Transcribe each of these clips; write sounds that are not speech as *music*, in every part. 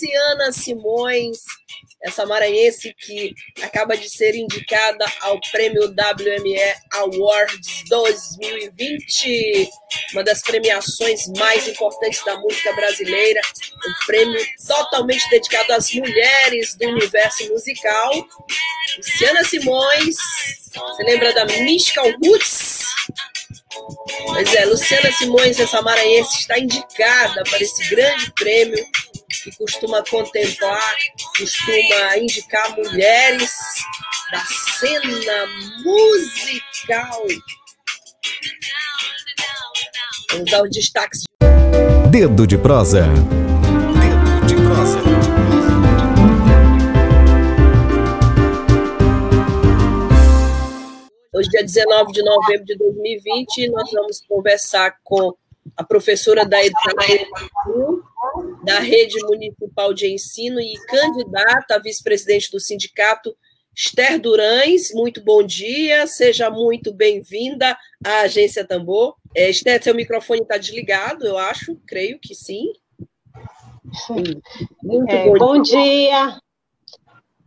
Luciana Simões, essa maranhense que acaba de ser indicada ao prêmio WME Awards 2020, uma das premiações mais importantes da música brasileira, um prêmio totalmente dedicado às mulheres do universo musical. Luciana Simões, você lembra da Mystical Roots? Pois é, Luciana Simões, essa maranhense, está indicada para esse grande prêmio que costuma contemplar, costuma indicar mulheres da cena musical. Vamos dar os destaques. Dedo de prosa. Dedo de prosa. Hoje, dia 19 de novembro de 2020, nós vamos conversar com a professora da Educação da Rede Municipal de Ensino e candidata a vice-presidente do sindicato, Esther Durães. Muito bom dia, seja muito bem-vinda à Agência Tambor. É, Esther, seu microfone está desligado, eu acho, creio que sim. Muito é, bom, bom dia. dia.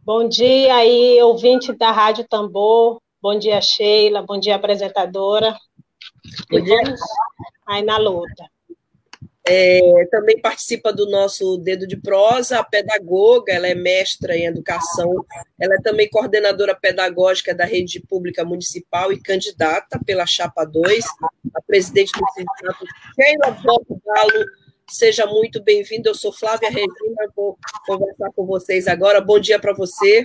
Bom dia aí, ouvinte da Rádio Tambor. Bom dia, Sheila. Bom dia, apresentadora. Bom dia. aí na luta. É, também participa do nosso Dedo de Prosa, a pedagoga, ela é mestra em educação, ela é também coordenadora pedagógica da rede pública municipal e candidata pela Chapa 2, a presidente do sindicato Sheila Galo. Seja muito bem-vinda, eu sou Flávia Regina, vou conversar com vocês agora. Bom dia para você.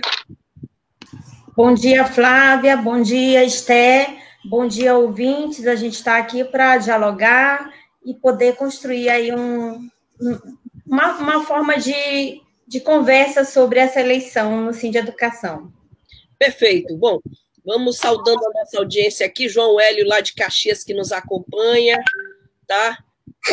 Bom dia, Flávia, bom dia, Esté, bom dia, ouvintes. A gente está aqui para dialogar e poder construir aí um, uma, uma forma de, de conversa sobre essa eleição no Sim de Educação. Perfeito. Bom, vamos saudando a nossa audiência aqui, João Hélio, lá de Caxias, que nos acompanha, tá?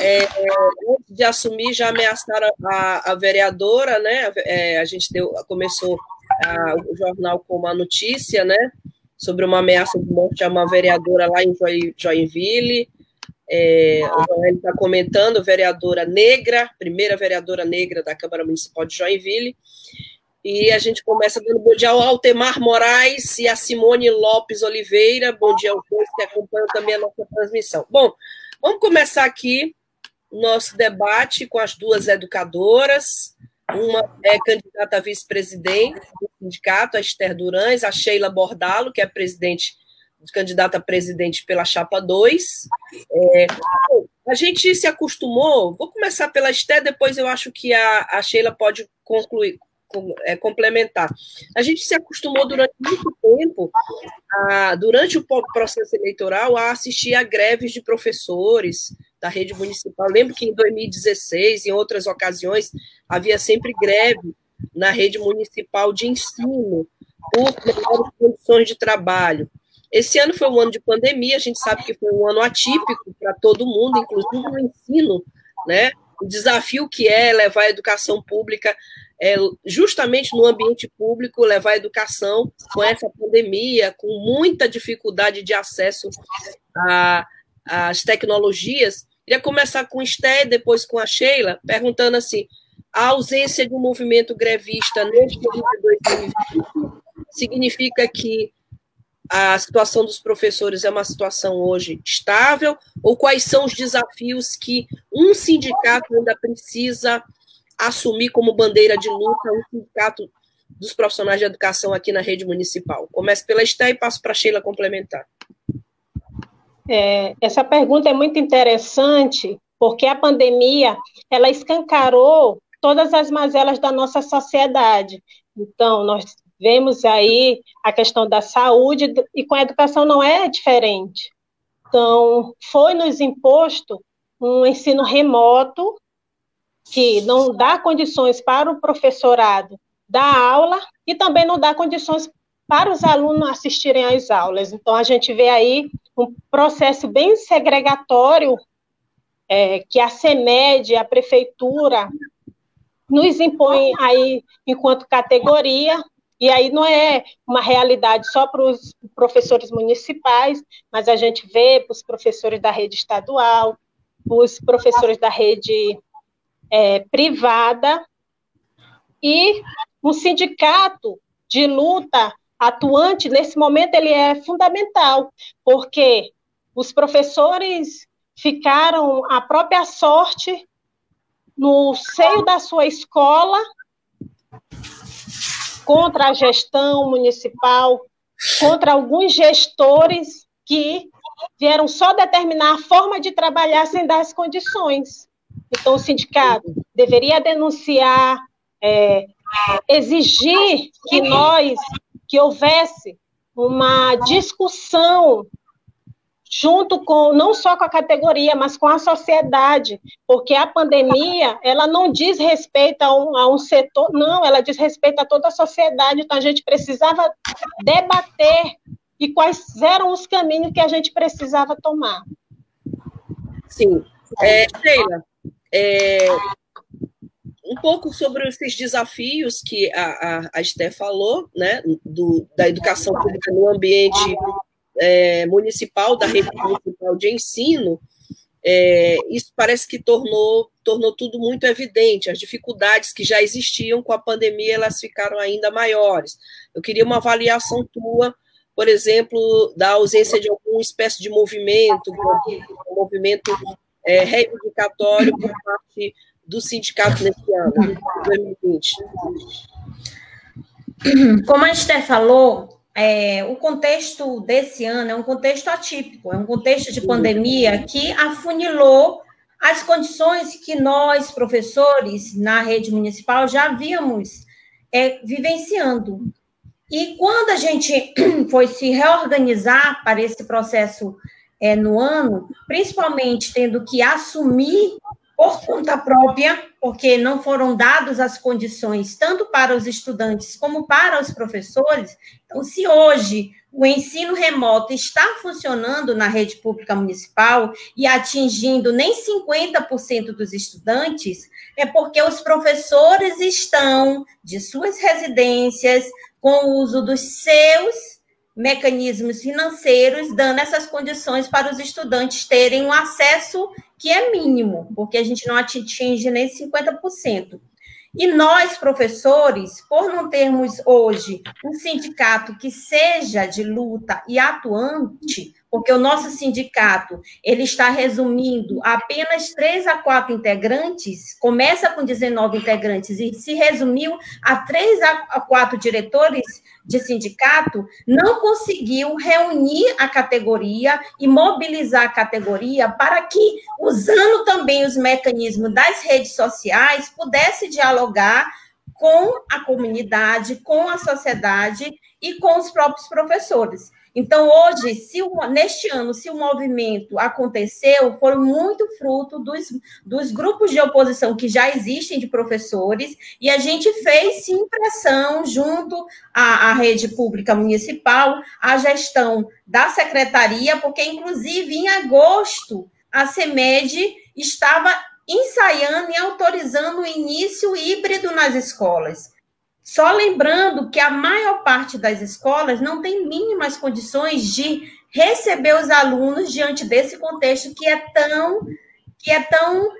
É, antes de assumir, já ameaçaram a, a vereadora, né? É, a gente deu, começou a, o jornal com uma notícia, né? Sobre uma ameaça de morte a uma vereadora lá em Joinville. É, Joel está comentando, vereadora negra, primeira vereadora negra da Câmara Municipal de Joinville. E a gente começa dando bom dia ao Altemar Moraes e a Simone Lopes Oliveira. Bom dia aos dois que acompanham também a nossa transmissão. Bom, vamos começar aqui nosso debate com as duas educadoras. Uma é candidata a vice-presidente do sindicato, a Esther Durães, a Sheila Bordalo, que é presidente candidata a presidente pela Chapa 2. É, a gente se acostumou, vou começar pela Esté, depois eu acho que a, a Sheila pode concluir, com, é, complementar. A gente se acostumou durante muito tempo, a, durante o processo eleitoral, a assistir a greves de professores da rede municipal. Lembro que em 2016, em outras ocasiões, havia sempre greve na rede municipal de ensino por melhores condições de trabalho. Esse ano foi um ano de pandemia, a gente sabe que foi um ano atípico para todo mundo, inclusive no ensino, né? O desafio que é levar a educação pública, é, justamente no ambiente público, levar a educação com essa pandemia, com muita dificuldade de acesso às tecnologias. Queria começar com o Esté, depois com a Sheila, perguntando assim: a ausência de um movimento grevista neste ano de 2020 significa que a situação dos professores é uma situação hoje estável ou quais são os desafios que um sindicato ainda precisa assumir como bandeira de luta, um sindicato dos profissionais de educação aqui na rede municipal? Começo pela Esté e passo para a Sheila complementar. É, essa pergunta é muito interessante, porque a pandemia, ela escancarou todas as mazelas da nossa sociedade. Então, nós Vemos aí a questão da saúde e com a educação não é diferente. Então, foi nos imposto um ensino remoto que não dá condições para o professorado dar aula e também não dá condições para os alunos assistirem às aulas. Então, a gente vê aí um processo bem segregatório é, que a CEMED, a prefeitura, nos impõe aí enquanto categoria, e aí não é uma realidade só para os professores municipais, mas a gente vê para os professores da rede estadual, os professores da rede é, privada, e um sindicato de luta atuante, nesse momento, ele é fundamental, porque os professores ficaram à própria sorte no seio da sua escola contra a gestão municipal, contra alguns gestores que vieram só determinar a forma de trabalhar sem dar as condições. Então, o sindicato deveria denunciar, é, exigir que nós, que houvesse uma discussão junto com não só com a categoria, mas com a sociedade, porque a pandemia ela não diz respeito a um, a um setor, não, ela diz respeito a toda a sociedade. Então a gente precisava debater e quais eram os caminhos que a gente precisava tomar. Sim, é, Sheila, é, um pouco sobre esses desafios que a, a, a Esté falou, né, do, da educação pública no ambiente é, municipal, da rede municipal de ensino, é, isso parece que tornou, tornou tudo muito evidente. As dificuldades que já existiam com a pandemia, elas ficaram ainda maiores. Eu queria uma avaliação tua, por exemplo, da ausência de alguma espécie de movimento, um movimento é, reivindicatório por parte do sindicato nesse ano, 2020. Como a Esther falou, é, o contexto desse ano é um contexto atípico, é um contexto de pandemia que afunilou as condições que nós, professores, na rede municipal, já havíamos é, vivenciando. E quando a gente *clears throat* foi se reorganizar para esse processo é, no ano, principalmente tendo que assumir por conta própria, porque não foram dadas as condições tanto para os estudantes como para os professores. Então, se hoje o ensino remoto está funcionando na rede pública municipal e atingindo nem 50% dos estudantes, é porque os professores estão de suas residências com o uso dos seus mecanismos financeiros, dando essas condições para os estudantes terem um acesso que é mínimo, porque a gente não atinge nem 50%. E nós, professores, por não termos hoje um sindicato que seja de luta e atuante, porque o nosso sindicato ele está resumindo apenas três a quatro integrantes, começa com 19 integrantes e se resumiu a três a quatro diretores de sindicato, não conseguiu reunir a categoria e mobilizar a categoria para que, usando também os mecanismos das redes sociais, pudesse dialogar com a comunidade, com a sociedade e com os próprios professores. Então, hoje, se o, neste ano, se o movimento aconteceu, foi muito fruto dos, dos grupos de oposição que já existem de professores, e a gente fez sim pressão junto à, à rede pública municipal, à gestão da secretaria, porque, inclusive, em agosto, a CEMED estava ensaiando e autorizando o início híbrido nas escolas. Só lembrando que a maior parte das escolas não tem mínimas condições de receber os alunos diante desse contexto que é tão que é tão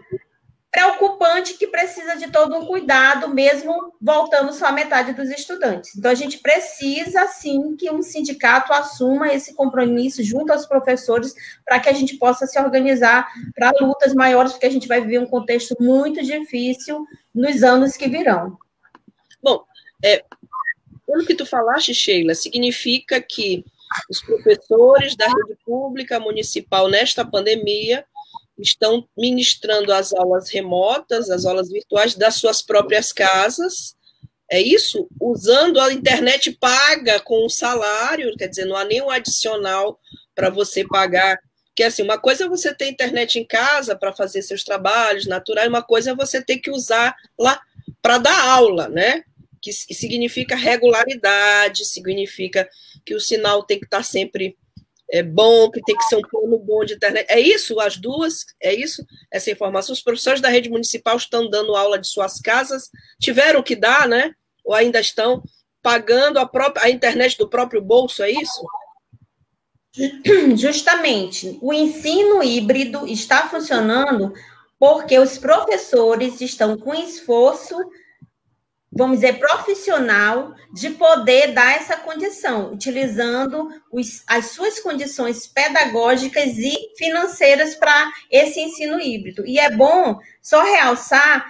preocupante que precisa de todo um cuidado, mesmo voltando só a metade dos estudantes. Então, a gente precisa, sim, que um sindicato assuma esse compromisso junto aos professores para que a gente possa se organizar para lutas maiores, porque a gente vai viver um contexto muito difícil nos anos que virão. Bom, é, pelo que tu falaste, Sheila, significa que os professores da rede pública municipal nesta pandemia estão ministrando as aulas remotas, as aulas virtuais das suas próprias casas. É isso? Usando a internet paga com o salário, quer dizer, não há nenhum adicional para você pagar Porque, assim, uma coisa é você ter internet em casa para fazer seus trabalhos naturais, uma coisa é você ter que usar lá para dar aula, né? Que, significa regularidade, significa que o sinal tem que estar tá sempre é bom, que tem que ser um plano bom de internet. É isso, as duas, é isso, essa informação. Os professores da rede municipal estão dando aula de suas casas, tiveram que dar, né? Ou ainda estão pagando a própria a internet do próprio bolso, é isso? Justamente, o ensino híbrido está funcionando porque os professores estão com esforço, vamos dizer, profissional, de poder dar essa condição, utilizando os, as suas condições pedagógicas e financeiras para esse ensino híbrido. E é bom só realçar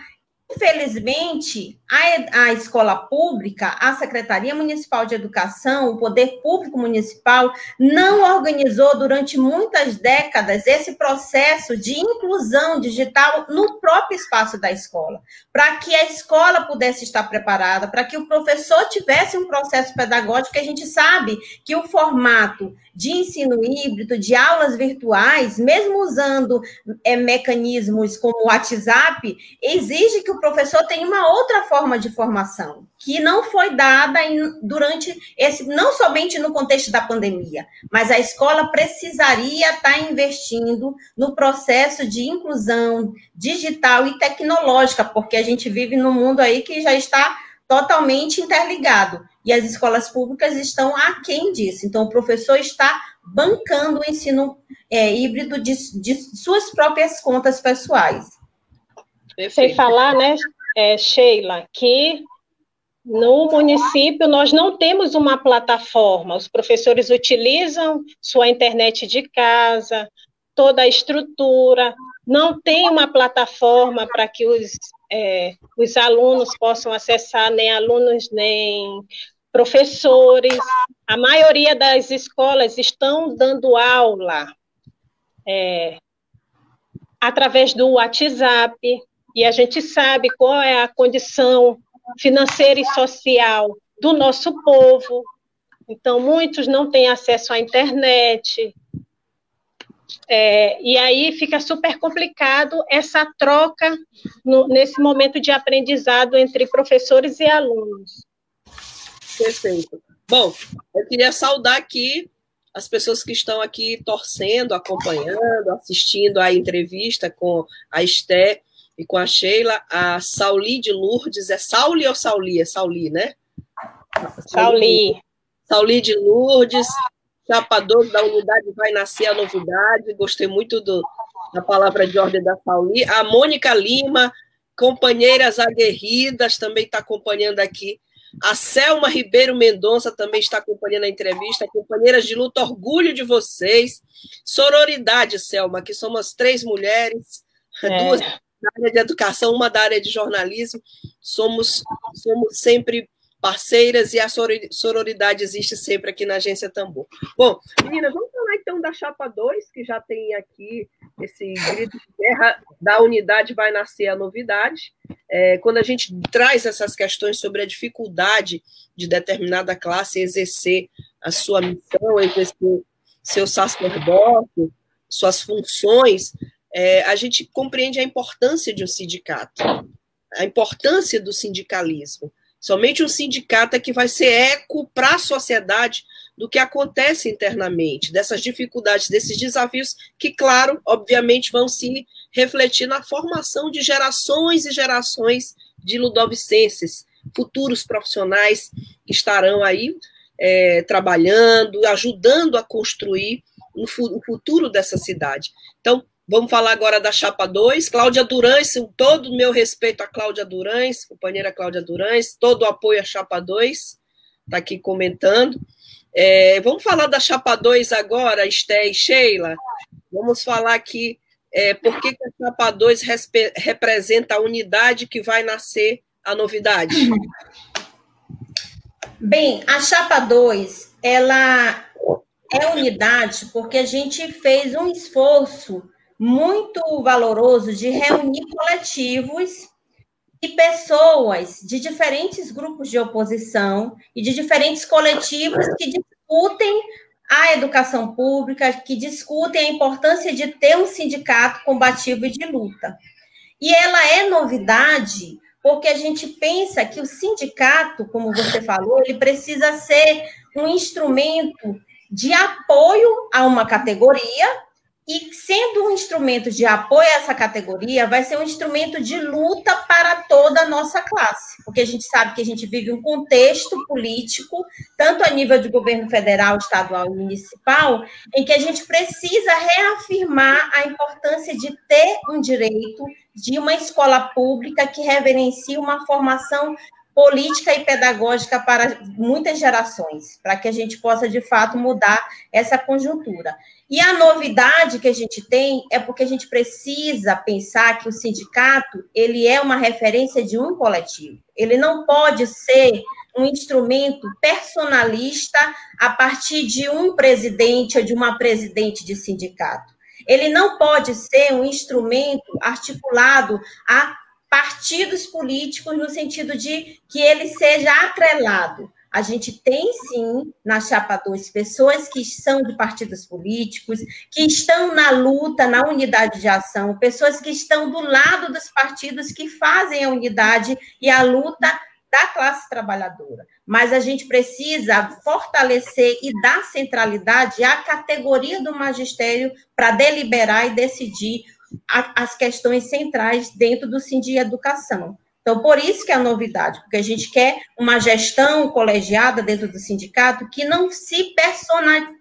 Infelizmente, a, a, escola pública, a Secretaria Municipal de Educação, o Poder Público Municipal, não organizou durante muitas décadas esse processo de inclusão digital no próprio espaço da escola, para que a escola pudesse estar preparada, para que o professor tivesse um processo pedagógico, que a gente sabe que o formato de ensino híbrido, de aulas virtuais, mesmo usando é, mecanismos como o WhatsApp, exige que o professor tenha uma outra forma de formação, que não foi dada em, durante esse, não somente no contexto da pandemia, mas a escola precisaria estar investindo no processo de inclusão digital e tecnológica, porque a gente vive num mundo aí que já está totalmente interligado e as escolas públicas estão aquém disso. Então, o professor está bancando o ensino é, híbrido de, de, suas próprias contas pessoais. Perfeito. Sem falar, né, é, Sheila, que no município nós não temos uma plataforma. Os professores utilizam sua internet de casa, toda a estrutura, não tem uma plataforma para que os, é, os alunos possam acessar, nem alunos, nem professores, a maioria das escolas estão dando aula é, através do WhatsApp, e a gente sabe qual é a condição financeira e social do nosso povo. Então, muitos não têm acesso à internet. É, e aí fica super complicado essa troca no, nesse momento de aprendizado entre professores e alunos. Perfeito. Bom, eu queria saudar aqui as pessoas que estão aqui torcendo, acompanhando, assistindo a entrevista com a Esté e com a Sheila, a Sauli de Lourdes, é Sauli ou Sauli? É Sauli, né? Sauli. Sauli de Lourdes, chapador da unidade Vai Nascer a Novidade, gostei muito do, da palavra de ordem da Sauli. A Mônica Lima, companheiras aguerridas, também está acompanhando aqui a Selma Ribeiro Mendonça também está acompanhando a entrevista. Companheiras de luta, orgulho de vocês. Sororidade, Selma, que somos três mulheres, é. duas da área de educação, uma da área de jornalismo. Somos, somos sempre parceiras e a sororidade existe sempre aqui na Agência Tambor. Bom, meninas, vamos falar então da Chapa 2, que já tem aqui esse grito de guerra da unidade vai nascer a novidade. É, quando a gente traz essas questões sobre a dificuldade de determinada classe exercer a sua missão, exercer seu sacerdócio, suas funções, é, a gente compreende a importância de um sindicato, a importância do sindicalismo. Somente um sindicato é que vai ser eco para a sociedade do que acontece internamente, dessas dificuldades, desses desafios que, claro, obviamente vão se refletir na formação de gerações e gerações de ludovicenses, futuros profissionais que estarão aí é, trabalhando, ajudando a construir o futuro dessa cidade. Então, Vamos falar agora da Chapa 2. Cláudia Durães, todo o meu respeito a Cláudia Durães, companheira Cláudia Durães, todo o apoio à Chapa 2, está aqui comentando. É, vamos falar da Chapa 2 agora, Esté e Sheila. Vamos falar aqui é, por que, a Chapa 2 representa a unidade que vai nascer a novidade. Bem, a Chapa 2, ela é unidade porque a gente fez um esforço muito valoroso de reunir coletivos e pessoas de diferentes grupos de oposição e de diferentes coletivos que discutem à educação pública, que discutem a importância de ter um sindicato combativo e de luta. E ela é novidade porque a gente pensa que o sindicato, como você falou, ele precisa ser um instrumento de apoio a uma categoria e sendo um instrumento de apoio a essa categoria, vai ser um instrumento de luta para toda a nossa classe, porque a gente sabe que a gente vive um contexto político, tanto a nível de governo federal, estadual e municipal, em que a gente precisa reafirmar a importância de ter um direito de uma escola pública que reverencie uma formação política e pedagógica para muitas gerações, para que a gente possa, de fato, mudar essa conjuntura. E a novidade que a gente tem é porque a gente precisa pensar que o sindicato, ele é uma referência de um coletivo. Ele não pode ser um instrumento personalista a partir de um presidente ou de uma presidente de sindicato. Ele não pode ser um instrumento articulado a partidos políticos no sentido de que ele seja atrelado. A gente tem sim na chapa 2 pessoas que são de partidos políticos, que estão na luta, na unidade de ação, pessoas que estão do lado dos partidos que fazem a unidade e a luta da classe trabalhadora. Mas a gente precisa fortalecer e dar centralidade à categoria do magistério para deliberar e decidir a, as questões centrais dentro do Sindi Educação. Então, por isso que é a novidade, porque a gente quer uma gestão colegiada dentro do sindicato que não se personalize,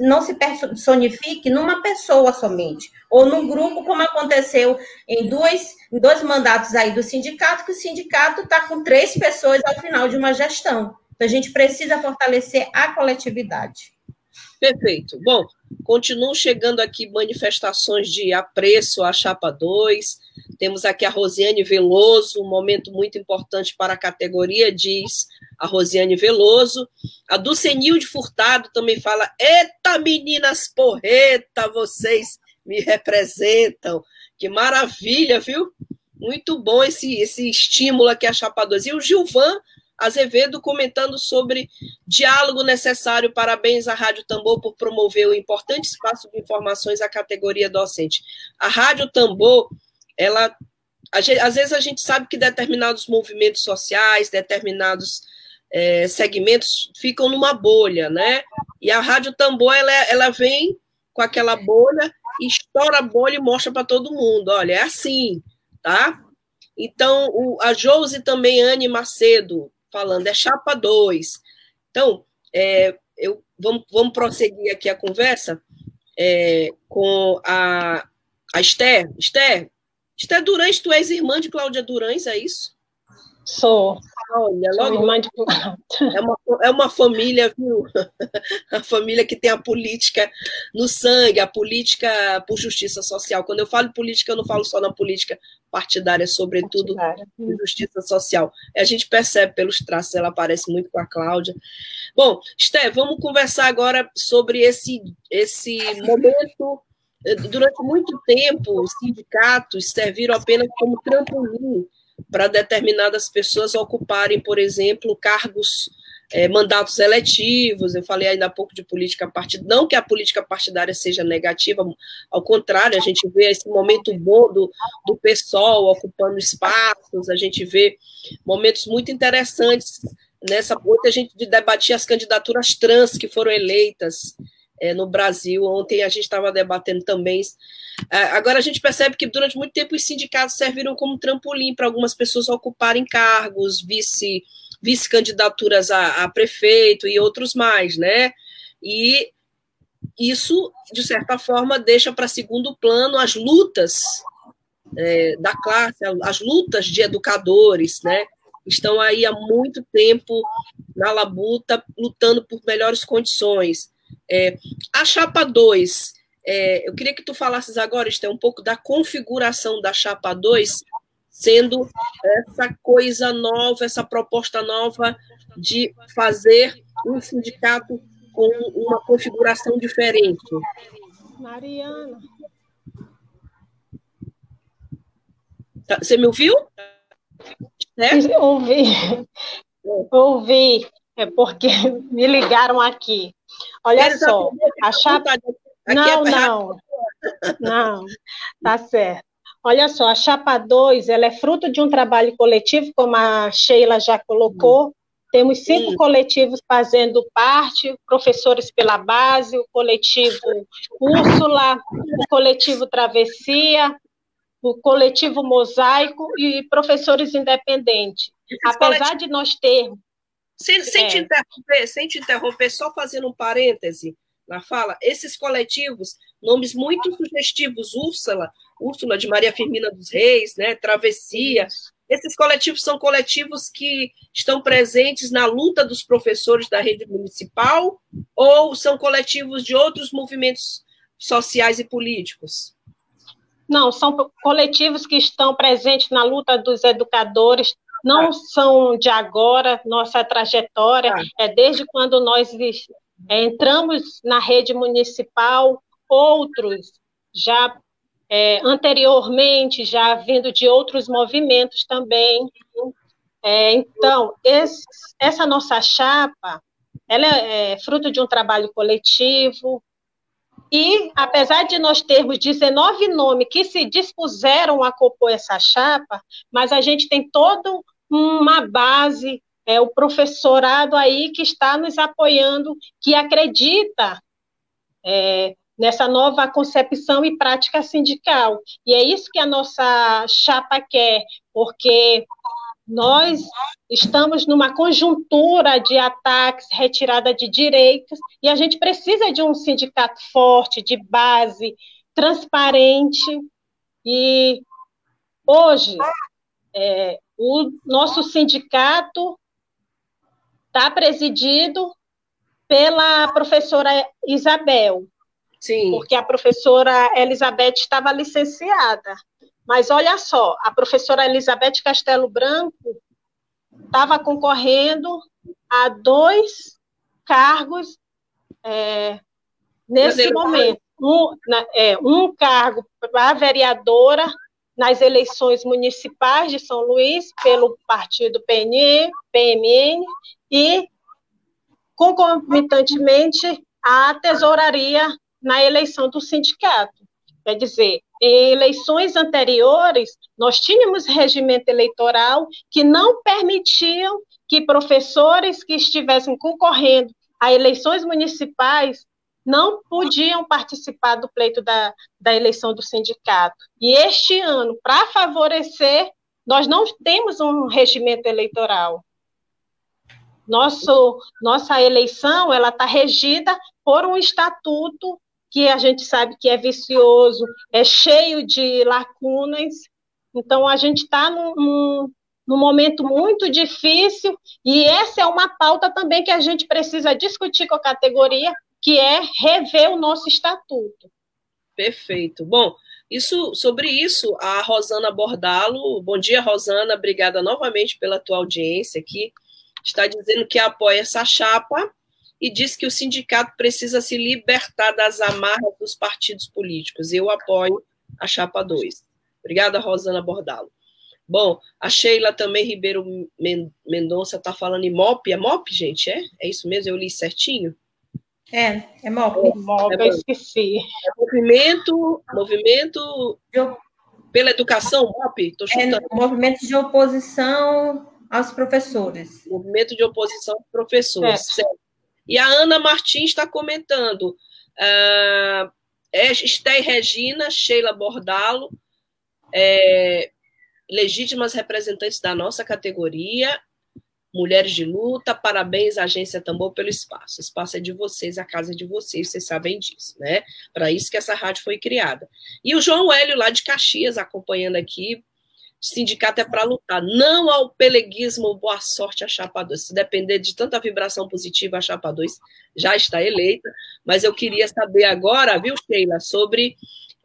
não se personifique numa pessoa somente, ou num grupo, como aconteceu em em dois mandatos aí do sindicato, que o sindicato está com três pessoas ao final de uma gestão. Então, a gente precisa fortalecer a coletividade. Perfeito. Bom, continuam chegando aqui manifestações de apreço à Chapa 2. Temos aqui a Rosiane Veloso, um momento muito importante para a categoria, diz a Rosiane Veloso. A Ducenil de Furtado também fala: Eita, meninas porreta, vocês me representam. Que maravilha, viu? Muito bom esse, esse estímulo aqui a Chapa 2. E o Gilvan Azevedo comentando sobre diálogo necessário. Parabéns à Rádio Tambor por promover o importante espaço de informações à categoria docente. A Rádio Tambor, ela às vezes a gente sabe que determinados movimentos sociais, determinados é, segmentos ficam numa bolha, né? E a Rádio Tambor, ela, ela vem com aquela bolha, estoura a bolha e mostra para todo mundo, olha, é assim, tá? Então, o, a Josi também, Anne Macedo, falando, é chapa 2. Então, é, eu, vamos, vamos prosseguir aqui a conversa é, com a, a Esther. Esther, Esther Durães, tu és irmã de Cláudia Durães, é isso? Sou. Olha, logo. Irmã de... é, uma, é uma família, viu? *laughs* A família que tem a política no sangue, a política por justiça social. Quando eu falo política, eu não falo só na política partidária, sobretudo partidária. justiça social. A gente percebe pelos traços, ela parece muito com a Cláudia. Bom, Esté, vamos conversar agora sobre esse, esse momento. Durante muito tempo, os sindicatos serviram apenas como trampolim para determinadas pessoas ocuparem, por exemplo, cargos, é, mandatos eletivos. Eu falei ainda há pouco de política partidária, não que a política partidária seja negativa, ao contrário, a gente vê esse momento bom do, do PSOL ocupando espaços, a gente vê momentos muito interessantes nessa. Ontem a gente debatia as candidaturas trans que foram eleitas é, no Brasil. Ontem a gente estava debatendo também. É, agora a gente percebe que durante muito tempo os sindicatos serviram como trampolim para algumas pessoas ocuparem cargos, vice vice-candidaturas a, a prefeito e outros mais, né? E isso, de certa forma, deixa para segundo plano as lutas é, da classe, as lutas de educadores, né? Estão aí há muito tempo na labuta, lutando por melhores condições. É, a chapa 2, é, eu queria que tu falasses agora, Esther, um pouco da configuração da chapa 2, sendo essa coisa nova, essa proposta nova de fazer um sindicato com uma configuração diferente. Mariana. Tá, você me ouviu? É? Ouvi. Ouvi. É porque *laughs* me ligaram aqui. Olha só, a chapa. Não, não. Não, tá certo. Olha só, a chapa 2, ela é fruto de um trabalho coletivo, como a Sheila já colocou. Temos cinco Sim. coletivos fazendo parte, professores pela base, o coletivo Úrsula, o coletivo Travessia, o coletivo Mosaico e professores independentes. Apesar de nós termos sem, sem, é. te interromper, sem te interromper, só fazendo um parêntese na fala, esses coletivos, nomes muito sugestivos, Úrsula, Úrsula de Maria Firmina dos Reis, né, Travessia, esses coletivos são coletivos que estão presentes na luta dos professores da rede municipal ou são coletivos de outros movimentos sociais e políticos? Não, são coletivos que estão presentes na luta dos educadores não são de agora, nossa trajetória ah. é desde quando nós é, entramos na rede municipal, outros já é, anteriormente, já vindo de outros movimentos também. É, então, esse, essa nossa chapa, ela é, é fruto de um trabalho coletivo, e, apesar de nós termos 19 nomes que se dispuseram a compor essa chapa, mas a gente tem todo uma base, é o professorado aí que está nos apoiando, que acredita é, nessa nova concepção e prática sindical. E é isso que a nossa chapa quer, porque nós estamos numa conjuntura de ataques, retirada de direitos, e a gente precisa de um sindicato forte, de base, transparente. E hoje, é, o nosso sindicato está presidido pela professora Isabel. Sim. Porque a professora Elizabeth estava licenciada. Mas olha só, a professora Elizabeth Castelo Branco estava concorrendo a dois cargos é, nesse momento. Um, é, um cargo para vereadora nas eleições municipais de São Luís pelo partido PN, PMN e concomitantemente a tesouraria na eleição do sindicato. Quer dizer, em eleições anteriores, nós tínhamos regimento eleitoral que não permitiam que professores que estivessem concorrendo a eleições municipais não podiam participar do pleito da, da eleição do sindicato. E este ano, para favorecer, nós não temos um regimento eleitoral. Nosso, nossa eleição ela está regida por um estatuto que a gente sabe que é vicioso, é cheio de lacunas. Então, a gente está num, num, num momento muito difícil, e essa é uma pauta também que a gente precisa discutir com a categoria, que é rever o nosso estatuto. Perfeito. Bom, isso sobre isso, a Rosana Bordalo, bom dia, Rosana, obrigada novamente pela tua audiência aqui. Está dizendo que apoia essa chapa e diz que o sindicato precisa se libertar das amarras dos partidos políticos. Eu apoio a chapa 2. Obrigada, Rosana Bordalo. Bom, a Sheila também Ribeiro Mendonça está falando em MOP. É MOP, gente? É? É isso mesmo? Eu li certinho? É, é MOP. É, MOP, é, eu esqueci. É movimento, movimento pela educação, MOP? Tô chutando. É movimento de oposição aos professores. Movimento de oposição aos professores, é. certo. E a Ana Martins está comentando. Uh, é Esté Regina, Sheila Bordalo, é, legítimas representantes da nossa categoria, Mulheres de Luta, parabéns, Agência Tambor, pelo espaço. O espaço é de vocês, a casa é de vocês, vocês sabem disso, né? Para isso que essa rádio foi criada. E o João Hélio, lá de Caxias, acompanhando aqui, sindicato é para lutar, não ao peleguismo, boa sorte a Chapa 2. Se depender de tanta vibração positiva, a Chapa 2 já está eleita, mas eu queria saber agora, viu, Sheila, sobre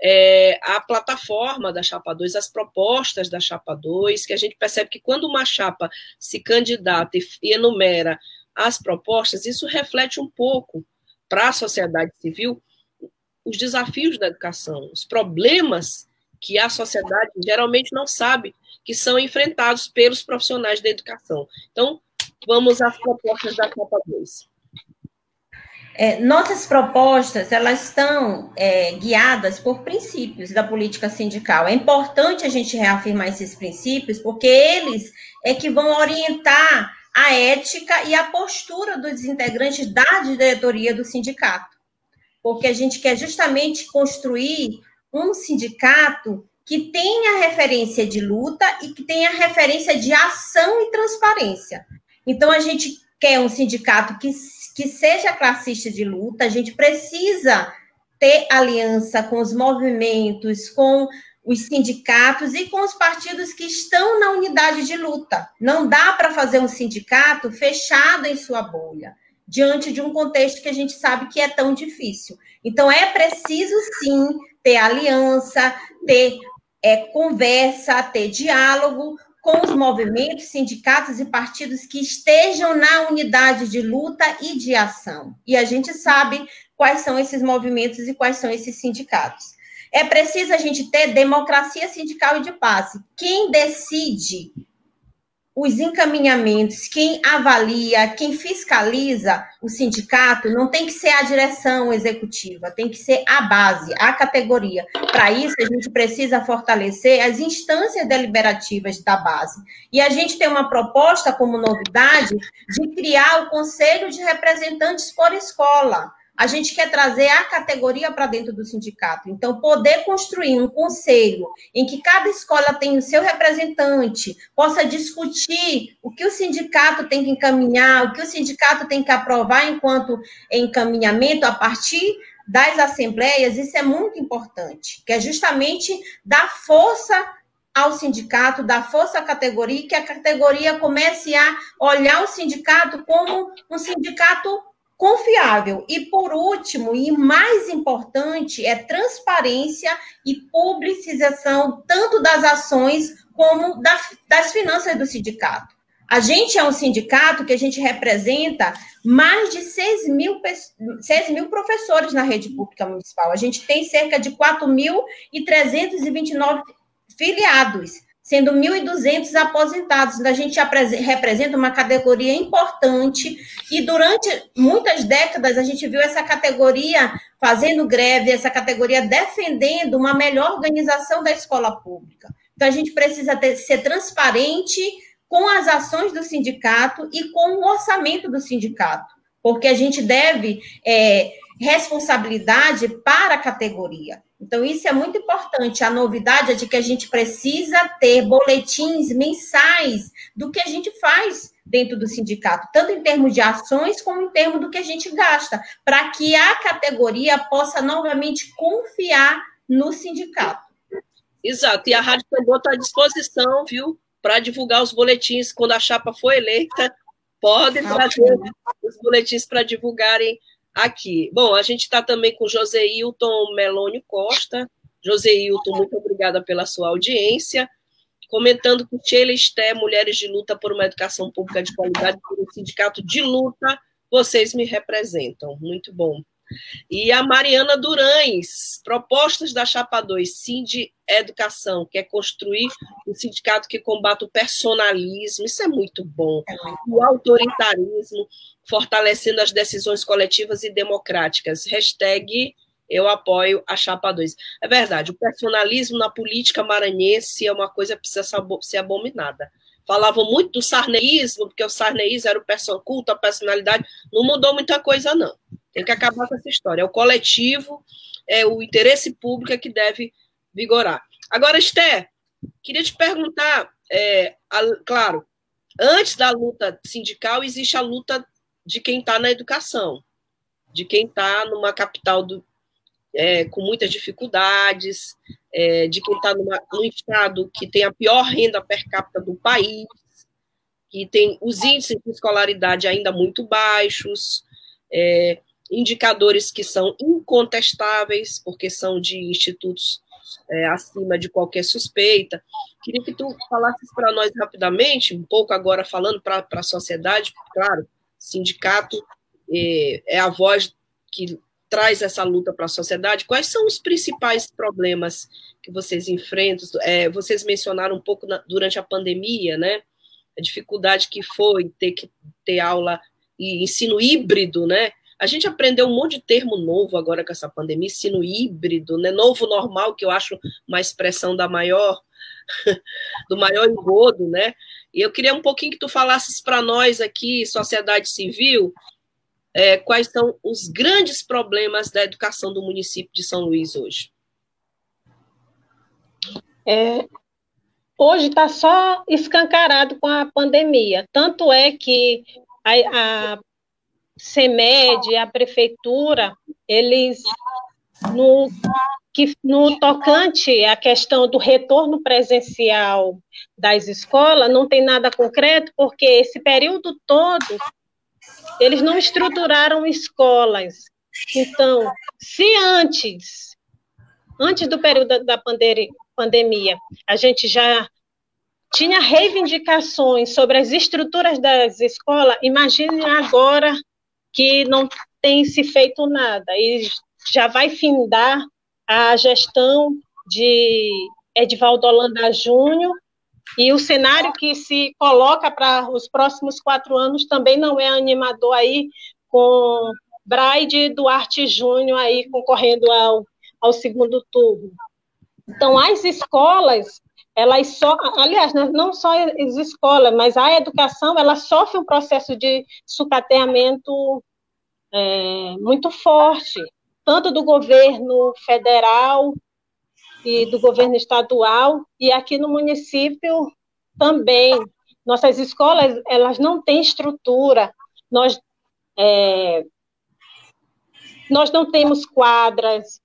é, a plataforma da Chapa 2, as propostas da Chapa 2, que a gente percebe que quando uma chapa se candidata e, e enumera as propostas, isso reflete um pouco para a sociedade civil os desafios da educação, os problemas que a sociedade geralmente não sabe que são enfrentados pelos profissionais da educação. Então, vamos às propostas da Chapa 2. é, nossas propostas elas estão é, guiadas por princípios da política sindical. É importante a gente reafirmar esses princípios, porque eles é que vão orientar a ética e a postura dos integrantes da diretoria do sindicato. Porque a gente quer justamente construir um sindicato que tenha referência de luta e que tenha referência de ação e transparência. Então, a gente quer um sindicato que que seja classista de luta, a gente precisa ter aliança com os movimentos, com os sindicatos e com os partidos que estão na unidade de luta. Não dá para fazer um sindicato fechado em sua bolha, diante de um contexto que a gente sabe que é tão difícil. Então, é preciso, sim, ter aliança, ter é, conversa, ter diálogo, com os movimentos, sindicatos e partidos que estejam na unidade de luta e de ação. E a gente sabe quais são esses movimentos e quais são esses sindicatos. É preciso a gente ter democracia sindical e de paz. Quem decide os encaminhamentos, quem avalia, quem fiscaliza o sindicato, não tem que ser a direção executiva, tem que ser a base, a categoria. Para isso, a gente precisa fortalecer as instâncias deliberativas da base. E a gente tem uma proposta como novidade de criar o Conselho de Representantes por Escola a gente quer trazer a categoria para dentro do sindicato. Então, poder construir um conselho em que cada escola tem o seu representante, possa discutir o que o sindicato tem que encaminhar, o que o sindicato tem que aprovar enquanto encaminhamento a partir das assembleias, isso é muito importante, que é justamente dar força ao sindicato, dar força à categoria, que a categoria comece a olhar o sindicato como um sindicato confiável. E por último, e mais importante, é transparência e publicização tanto das ações como das, das finanças do sindicato. A gente é um sindicato que a gente representa mais de 6 mil, 6 mil professores na rede pública municipal. A gente tem cerca de 4.329 filiados sendo 1.200 aposentados. A gente representa uma categoria importante e durante muitas décadas a gente viu essa categoria fazendo greve, essa categoria defendendo uma melhor organização da escola pública. Então a gente precisa ter, ser transparente com as ações do sindicato e com o orçamento do sindicato, porque a gente deve é, responsabilidade para a categoria. Então, isso é muito importante. A novidade é de que a gente precisa ter boletins mensais do que a gente faz dentro do sindicato, tanto em termos de ações como em termos do que a gente gasta, para que a categoria possa novamente confiar no sindicato. Exato, e a Rádio Tambor está à disposição, viu, para divulgar os boletins quando a chapa for eleita. Podem trazer os boletins para divulgarem aqui. Bom, a gente está também com José Hilton Melônio Costa. José Hilton, muito obrigada pela sua audiência. Comentando que Sheila Esté, Mulheres de Luta por uma Educação Pública de Qualidade, por um sindicato de luta, vocês me representam. Muito bom. E a Mariana Durães, propostas da Chapa 2, Sind Educação, que é construir um sindicato que combate o personalismo, isso é muito bom, o autoritarismo, fortalecendo as decisões coletivas e democráticas. Hashtag eu apoio a Chapa 2. É verdade, o personalismo na política maranhense é uma coisa que precisa ser abominada. Falavam muito do sarneísmo, porque o sarneísmo era o person culto, a personalidade, não mudou muita coisa, não. Tem que acabar com essa história. É o coletivo, é o interesse público é que deve vigorar. Agora, Esté, queria te perguntar, é, a, claro, antes da luta sindical, existe a luta de quem está na educação, de quem está numa capital do, é, com muitas dificuldades, é, de quem está num estado que tem a pior renda per capita do país, que tem os índices de escolaridade ainda muito baixos, é, indicadores que são incontestáveis, porque são de institutos é, acima de qualquer suspeita. Queria que tu falasses para nós rapidamente, um pouco agora falando para a sociedade, claro, sindicato é, é, a voz que traz essa luta para a sociedade. Quais são os principais problemas que vocês enfrentam? É, vocês mencionaram um pouco na, durante a pandemia, né? A dificuldade que foi ter que ter aula e ensino híbrido, né? A gente aprendeu um monte de termo novo agora com essa pandemia, ensino híbrido, né? Novo normal, que eu acho uma expressão da maior, *laughs* do maior engodo, né? E eu queria um pouquinho que tu falasses para nós aqui, sociedade civil, é, quais são os grandes problemas da educação do município de São Luís hoje. É, hoje está só escancarado com a pandemia. Tanto é que a, a CEMED, a prefeitura, eles, no, que, no tocante à questão do retorno presencial das escolas, não tem nada concreto, porque esse período todo eles não estruturaram escolas. Então, se antes, antes do período da pandemia, a gente já tinha reivindicações sobre as estruturas das escolas, imagine agora que não tem se feito nada e já vai findar a gestão de Edvaldo Holanda Júnior e o cenário que se coloca para os próximos quatro anos também não é animador aí, com Braide Duarte Júnior aí concorrendo ao, ao segundo turno. Então, as escolas, elas só, aliás, né, não só as escolas, mas a educação, ela sofre um processo de sucateamento é, muito forte, tanto do governo federal e do governo estadual, e aqui no município também. Nossas escolas, elas não têm estrutura, nós, é, nós não temos quadras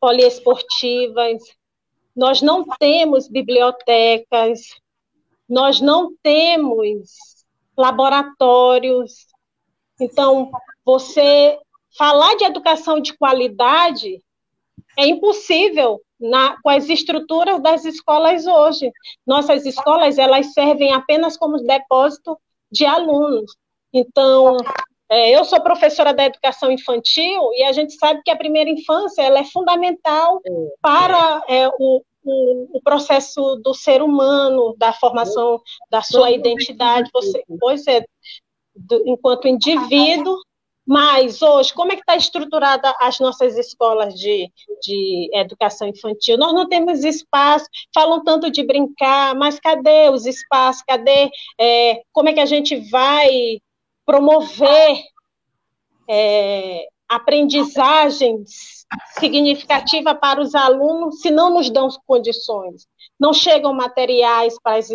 poliesportivas, nós não temos bibliotecas, nós não temos laboratórios. Então, você falar de educação de qualidade é impossível na, com as estruturas das escolas hoje. Nossas escolas, elas servem apenas como depósito de alunos. Então, é, eu sou professora da educação infantil e a gente sabe que a primeira infância ela é fundamental é, para é, o, o, o, processo do ser humano, da formação da sua identidade. Você, pois é, do, enquanto indivíduo, mas hoje, como é que está estruturada as nossas escolas de, de educação infantil? Nós não temos espaço, falam tanto de brincar, mas cadê os espaços? Cadê é, como é que a gente vai promover é, aprendizagens significativa para os alunos se não nos dão condições? Não chegam materiais para as,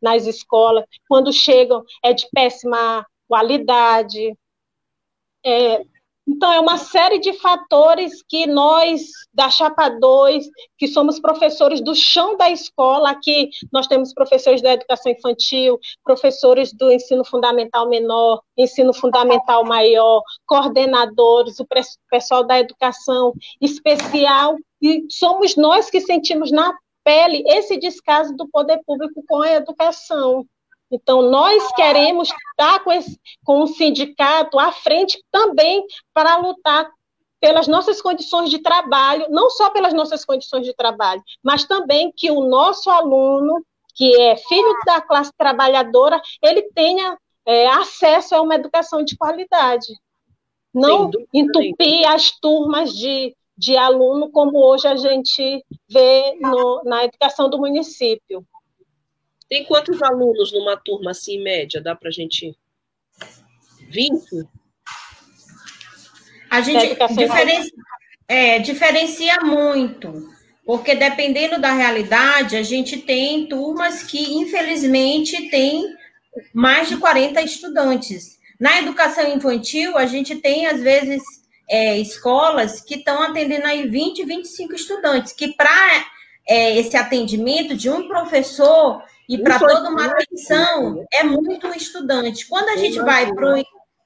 nas escolas, quando chegam é de péssima qualidade, é, então, é uma série de fatores que nós, da Chapa 2, que somos professores do chão da escola, aqui nós temos professores da educação infantil, professores do ensino fundamental menor, ensino fundamental maior, coordenadores, o pessoal da educação especial, e somos nós que sentimos na pele esse descaso do poder público com a educação. Então, nós queremos estar com, esse, com o sindicato à frente também para lutar pelas nossas condições de trabalho, não só pelas nossas condições de trabalho, mas também que o nosso aluno, que é filho da classe trabalhadora, ele tenha é, acesso a uma educação de qualidade. Não entupir as turmas de, de aluno, como hoje a gente vê no, na educação do município. Tem quantos alunos numa turma assim, em média? Dá para a gente. 20? A gente diferencia, é, diferencia muito, porque dependendo da realidade, a gente tem turmas que, infelizmente, tem mais de 40 estudantes. Na educação infantil, a gente tem, às vezes, é, escolas que estão atendendo aí 20, 25 estudantes, que para é, esse atendimento de um professor e para toda uma atenção é muito estudante. Quando a gente vai para o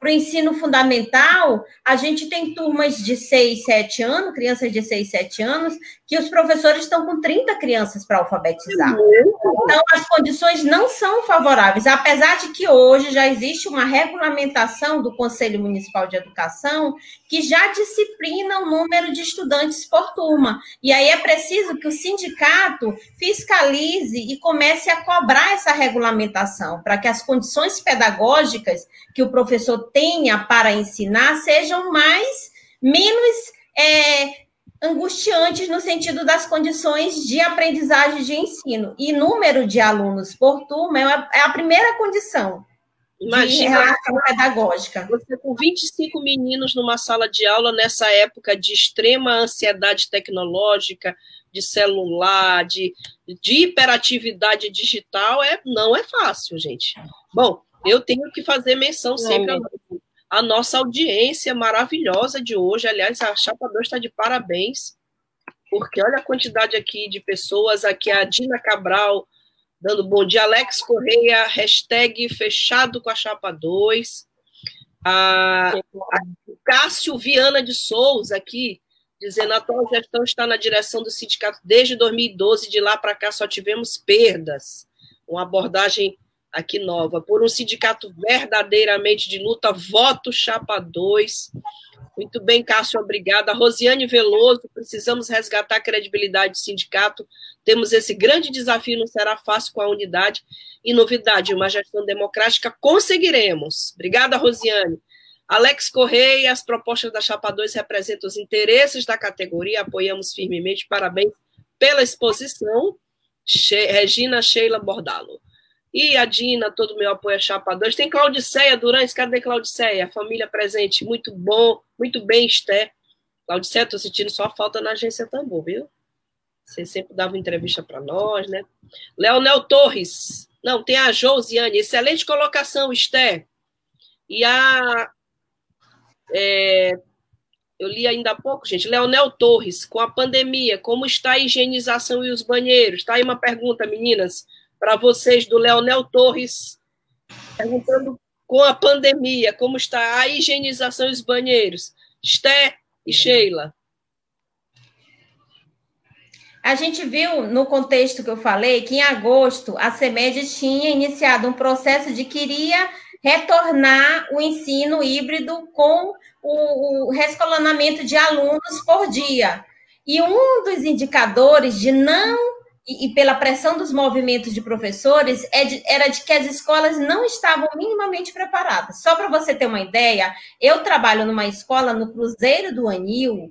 ensino fundamental, a gente tem turmas de 6, 7 anos, crianças de 6, 7 anos, que os professores estão com 30 crianças para alfabetizar. Então, as condições não são favoráveis, apesar de que hoje já existe uma regulamentação do Conselho Municipal de Educação que já disciplina o número de estudantes por turma. E aí é preciso que o sindicato fiscalize e comece a cobrar essa regulamentação, para que as condições pedagógicas que o professor tenha para ensinar sejam mais menos é, angustiantes no sentido das condições de aprendizagem de ensino. E número de alunos por turma é a primeira condição Imagina, de relação pedagógica. Você com 25 meninos numa sala de aula nessa época de extrema ansiedade tecnológica, de celular, de, de hiperatividade digital, é, não é fácil, gente. Bom, eu tenho que fazer menção sempre a nossa audiência maravilhosa de hoje. Aliás, a Chapa 2 está de parabéns, porque olha a quantidade aqui de pessoas. Aqui a Dina Cabral dando bom dia. Alex Correia, hashtag fechado com a Chapa 2. A, a Cássio Viana de Souza aqui, dizendo a atual gestão está na direção do sindicato desde 2012, de lá para cá só tivemos perdas. Uma abordagem aqui nova, por um sindicato verdadeiramente de luta, voto chapa 2. Muito bem, Cássio, obrigada. Rosiane Veloso, precisamos resgatar a credibilidade do sindicato. Temos esse grande desafio, não será fácil com a unidade e novidade, uma gestão democrática, conseguiremos. Obrigada, Rosiane. Alex Correia, as propostas da Chapa 2 representam os interesses da categoria, apoiamos firmemente, parabéns pela exposição. Regina Sheila Bordalo. E a Dina, todo o meu apoio a Chapa 2. Tem Claudiceia Durante, cadê Claudiceia? Família presente, muito bom, muito bem, Esté. Claudiceia, estou sentindo só falta na agência Tambor, viu? Você sempre dava entrevista para nós, né? Leonel Torres. Não, tem a Josiane. Excelente colocação, Esté. E a. É, eu li ainda há pouco, gente. Leonel Torres, com a pandemia, como está a higienização e os banheiros? Está aí uma pergunta, meninas para vocês do Leonel Torres, perguntando com a pandemia, como está a higienização dos banheiros. Esté e Sheila. A gente viu no contexto que eu falei que em agosto a CEMED tinha iniciado um processo de queria retornar o ensino híbrido com o, o rescolonamento de alunos por dia. E um dos indicadores de não e, e, pela pressão dos movimentos de professores, é de, era de que as escolas não estavam minimamente preparadas. Só para você ter uma ideia, eu trabalho numa escola no Cruzeiro do Anil,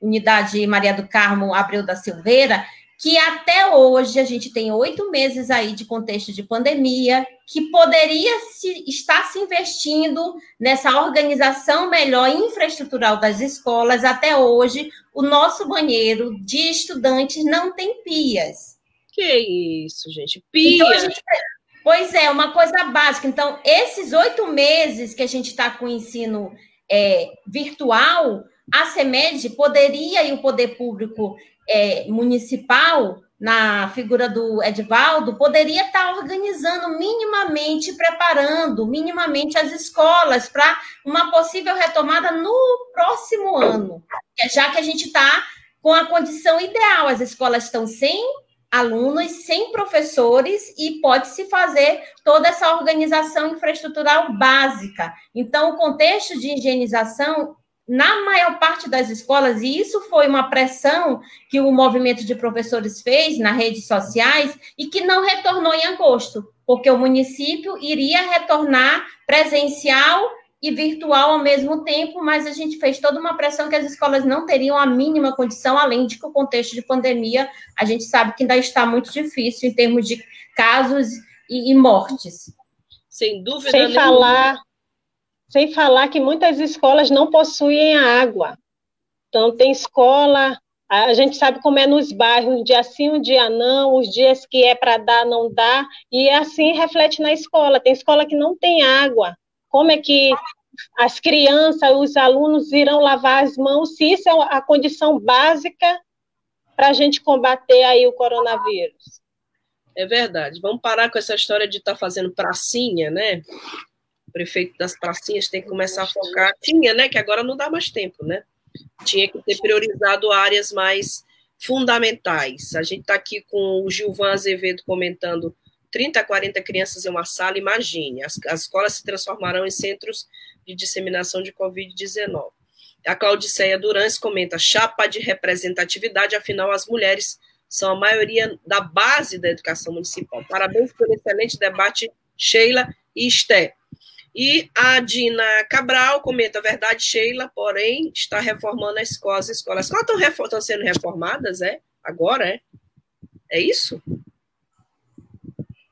Unidade Maria do Carmo Abreu da Silveira, que até hoje a gente tem oito meses aí de contexto de pandemia, que poderia se, estar se investindo nessa organização melhor infraestrutural das escolas. Até hoje, o nosso banheiro de estudantes não tem pias. Que isso, gente? Pia. Então, gente... Pois é, uma coisa básica. Então, esses oito meses que a gente está com o ensino é, virtual, a CEMED poderia, e o poder público é, municipal, na figura do Edvaldo, poderia estar tá organizando minimamente, preparando minimamente as escolas para uma possível retomada no próximo ano, já que a gente está com a condição ideal, as escolas estão sem alunos, sem professores e pode-se fazer toda essa organização infraestrutural básica. Então, o contexto de higienização, na maior parte das escolas, e isso foi uma pressão que o movimento de professores fez nas redes sociais e que não retornou em agosto, porque o município iria retornar presencial e virtual ao mesmo tempo, mas a gente fez toda uma pressão que as escolas não teriam a mínima condição, além de que o contexto de pandemia, a gente sabe que ainda está muito difícil em termos de casos e, e mortes. Sem dúvida sem nenhuma. Falar, sem falar que muitas escolas não possuem água. Então, tem escola, a gente sabe como é nos bairros, um dia sim, um dia não, os dias que é para dar, não dá, e assim reflete na escola. Tem escola que não tem água, como é que as crianças, os alunos irão lavar as mãos, se isso é a condição básica para a gente combater aí o coronavírus. É verdade. Vamos parar com essa história de estar tá fazendo pracinha, né? O prefeito das pracinhas tem que começar a focar. Tinha, né? Que agora não dá mais tempo, né? Tinha que ter priorizado áreas mais fundamentais. A gente está aqui com o Gilvan Azevedo comentando 30 a 40 crianças em uma sala, imagine, as, as escolas se transformarão em centros de disseminação de Covid-19. A Claudiceia Durans comenta, chapa de representatividade, afinal as mulheres são a maioria da base da educação municipal. Parabéns pelo excelente debate, Sheila e Esté. E a Dina Cabral comenta, verdade, Sheila, porém, está reformando as escolas. As escolas estão, estão sendo reformadas, é? Agora, é? É isso?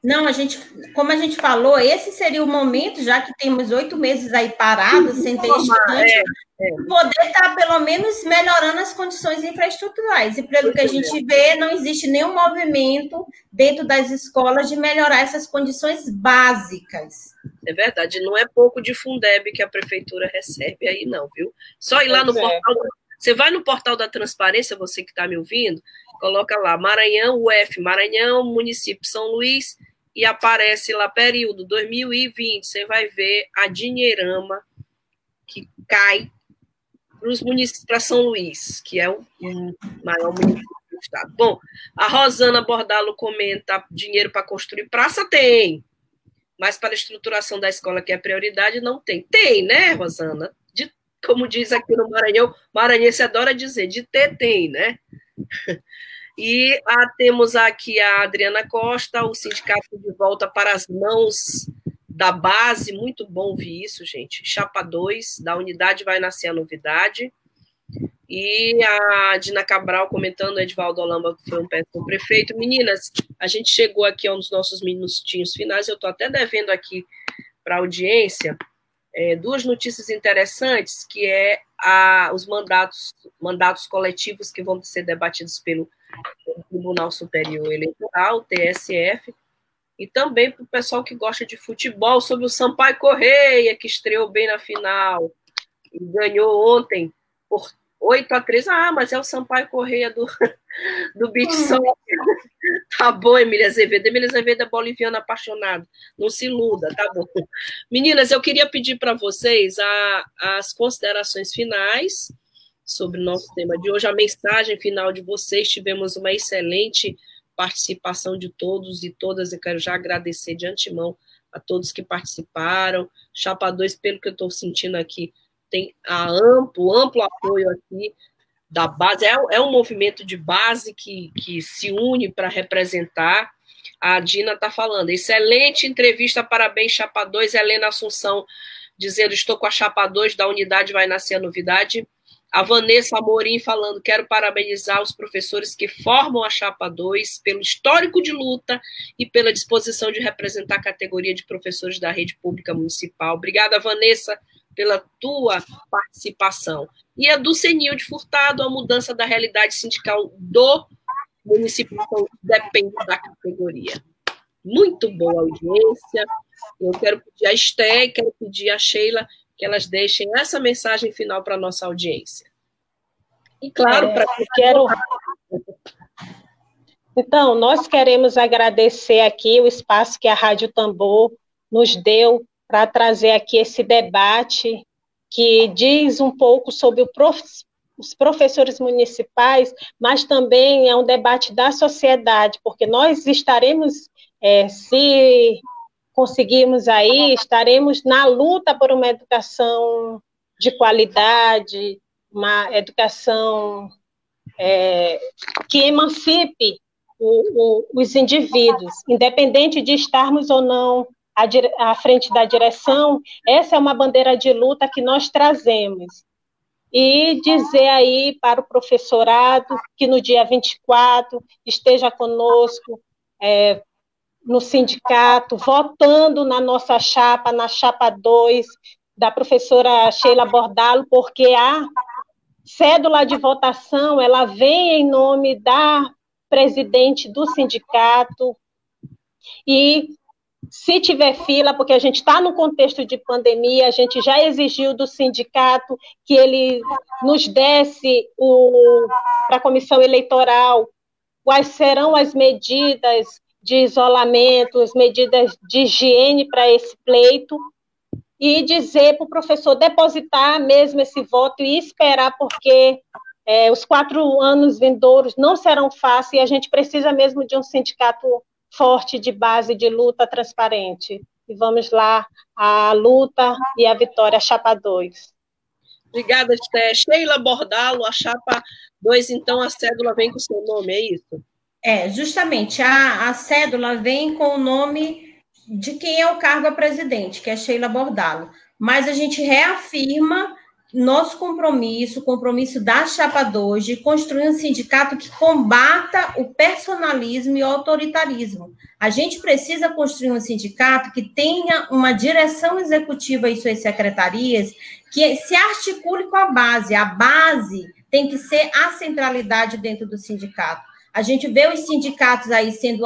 Não, a gente, como a gente falou, esse seria o momento, já que temos oito meses aí parados, sem ter estudante, é, é. poder estar tá, pelo menos melhorando as condições infraestruturais. E pelo que a gente vê, não existe nenhum movimento dentro das escolas de melhorar essas condições básicas. É verdade, não é pouco de Fundeb que a prefeitura recebe aí, não, viu? Só ir lá no é. portal. Você vai no portal da transparência, você que está me ouvindo, coloca lá Maranhão, UF, Maranhão, município São Luís e aparece lá período 2020, você vai ver a dinheirama que cai para São Luís, que é o maior município do estado. Bom, a Rosana Bordalo comenta: dinheiro para construir praça tem, mas para a estruturação da escola, que é prioridade, não tem. Tem, né, Rosana? De, como diz aqui no Maranhão, maranhense adora dizer: de ter, tem, né? *laughs* E ah, temos aqui a Adriana Costa, o sindicato de volta para as mãos da base, muito bom ouvir isso, gente. Chapa 2, da unidade vai nascer a novidade. E a Dina Cabral comentando, Edvaldo Olamba foi um péssimo prefeito. Meninas, a gente chegou aqui aos nossos minutinhos finais, eu estou até devendo aqui para a audiência é, duas notícias interessantes, que é a, os mandatos, mandatos coletivos que vão ser debatidos pelo Tribunal Superior Eleitoral, TSF, e também para o pessoal que gosta de futebol, sobre o Sampaio Correia, que estreou bem na final e ganhou ontem por 8 a 3. Ah, mas é o Sampaio Correia do, *laughs* do Beach uhum. *laughs* Tá bom, Emília Azevedo. Emília Azevedo é boliviana apaixonada. Não se iluda, tá bom. Meninas, eu queria pedir para vocês a, as considerações finais sobre o nosso tema de hoje, a mensagem final de vocês. Tivemos uma excelente participação de todos e todas. Eu quero já agradecer de antemão a todos que participaram. Chapa 2, pelo que eu estou sentindo aqui, tem a amplo, amplo apoio aqui da base. É, é um movimento de base que, que se une para representar. A Dina está falando. Excelente entrevista, parabéns, Chapa 2. Helena Assunção dizendo: estou com a Chapa 2 da unidade, vai nascer a novidade. A Vanessa Amorim falando: quero parabenizar os professores que formam a Chapa 2 pelo histórico de luta e pela disposição de representar a categoria de professores da rede pública municipal. Obrigada, Vanessa, pela tua participação. E a do Senil de Furtado, a mudança da realidade sindical do município então, depende da categoria. Muito boa audiência. Eu quero pedir a Esté, quero pedir a Sheila que elas deixem essa mensagem final para a nossa audiência. E claro, é, para quero. Então, nós queremos agradecer aqui o espaço que a Rádio Tambor nos deu para trazer aqui esse debate que diz um pouco sobre prof... os professores municipais, mas também é um debate da sociedade, porque nós estaremos, é, se conseguirmos aí, estaremos na luta por uma educação de qualidade, uma educação é, que emancipe o, o, os indivíduos, independente de estarmos ou não à, à frente da direção, essa é uma bandeira de luta que nós trazemos. E dizer aí para o professorado que no dia 24 esteja conosco, é, no sindicato, votando na nossa chapa, na chapa 2, da professora Sheila Bordalo, porque a cédula de votação, ela vem em nome da presidente do sindicato, e se tiver fila, porque a gente está no contexto de pandemia, a gente já exigiu do sindicato que ele nos desse para a comissão eleitoral quais serão as medidas de isolamento, as medidas de higiene para esse pleito, e dizer para o professor depositar mesmo esse voto e esperar, porque É, os quatro anos vindouros não serão fáceis e a gente precisa mesmo de um sindicato forte de base de luta transparente. E vamos lá, a luta e a vitória, chapa 2. Obrigada, Esté. Sheila Bordalo, a chapa 2, então a cédula vem com o seu nome, é isso? É, justamente, a, a cédula vem com o nome de quem é o cargo a presidente, que é Sheila Bordalo. Mas a gente reafirma nosso compromisso, o compromisso da Chapa 2, de construir um sindicato que combata o personalismo e o autoritarismo. A gente precisa construir um sindicato que tenha uma direção executiva em suas secretarias, que se articule com a base. A base tem que ser a centralidade dentro do sindicato. A gente vê os sindicatos aí sendo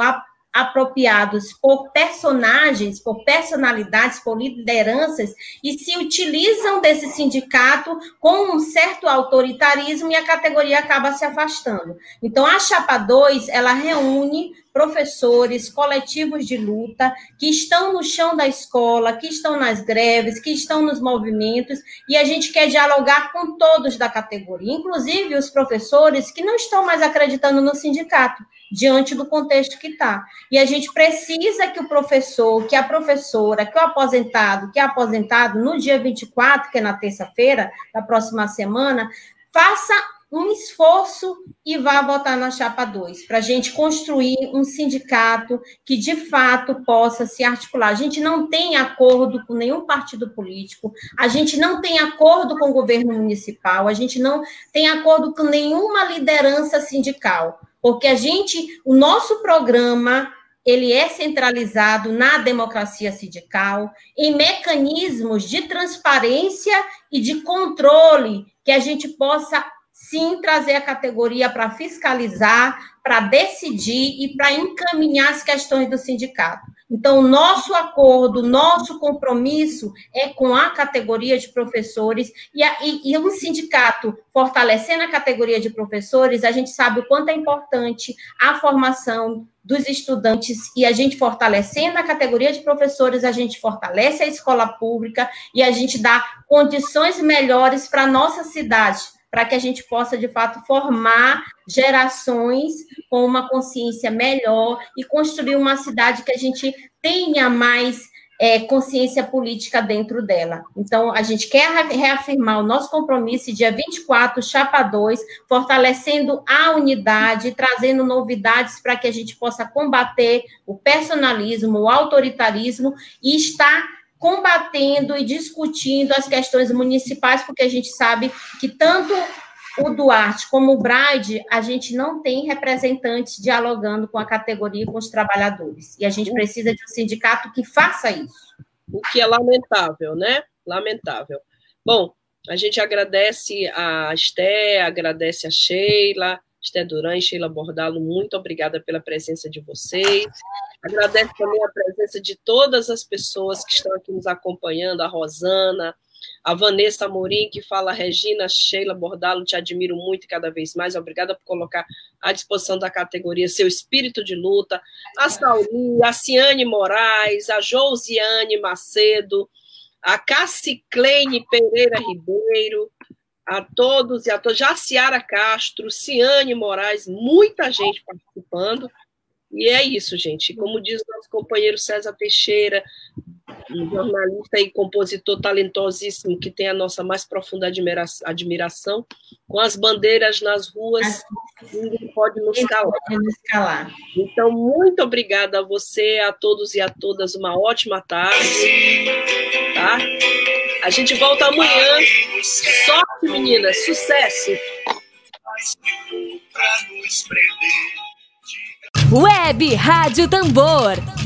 apropriados por personagens, por personalidades, por lideranças, e se utilizam desse sindicato com um certo autoritarismo e a categoria acaba se afastando. Então, a Chapa 2, ela reúne professores, coletivos de luta, que estão no chão da escola, que estão nas greves, que estão nos movimentos, e a gente quer dialogar com todos da categoria, inclusive os professores que não estão mais acreditando no sindicato, diante do contexto que está. E a gente precisa que o professor, que a professora, que o aposentado, que é aposentado, no dia 24, que é na terça-feira da próxima semana, faça um esforço e vá votar na chapa 2, para a gente construir um sindicato que de fato possa se articular. A gente não tem acordo com nenhum partido político, a gente não tem acordo com o governo municipal, a gente não tem acordo com nenhuma liderança sindical, porque a gente, o nosso programa ele é centralizado na democracia sindical, em mecanismos de transparência e de controle que a gente possa sim trazer a categoria para fiscalizar, para decidir e para encaminhar as questões do sindicato. Então, nosso acordo, nosso compromisso é com a categoria de professores e, a, e, e um sindicato fortalecendo a categoria de professores, a gente sabe o quanto é importante a formação dos estudantes e a gente fortalecendo a categoria de professores, a gente fortalece a escola pública e a gente dá condições melhores para a nossa cidade, para que a gente possa, de fato, formar gerações com uma consciência melhor e construir uma cidade que a gente tenha mais é, consciência política dentro dela. Então, a gente quer reafirmar o nosso compromisso dia 24, Chapa 2, fortalecendo a unidade, trazendo novidades para que a gente possa combater o personalismo, o autoritarismo e estar combatendo e discutindo as questões municipais, porque a gente sabe que tanto o Duarte como o Bride, a gente não tem representantes dialogando com a categoria e com os trabalhadores. E a gente precisa de um sindicato que faça isso. O que é lamentável, né? Lamentável. Bom, a gente agradece a Esté, agradece a Sheila, Esté Duran e Sheila Bordalo, muito obrigada pela presença de vocês. Agradeço também a presença de todas as pessoas que estão aqui nos acompanhando, a Rosana, a Vanessa Amorim, que fala, Regina, Sheila Bordalo, te admiro muito cada vez mais. Obrigada por colocar à disposição da categoria seu espírito de luta. A Sauli, a Ciane Moraes, a Josiane Macedo, a Cassiclene Pereira Ribeiro, a todos e a todas, Jaciara Castro, Ciane Moraes, muita gente participando. E é isso, gente. Como diz nosso companheiro César Teixeira, um jornalista e compositor talentosíssimo que tem a nossa mais profunda admiração, com as bandeiras nas ruas, ninguém pode nos calar. Então, muito obrigada a você, a todos e a todas, uma ótima tarde. Tá? A gente volta amanhã. Sorte, meninas, sucesso! Web Rádio Tambor.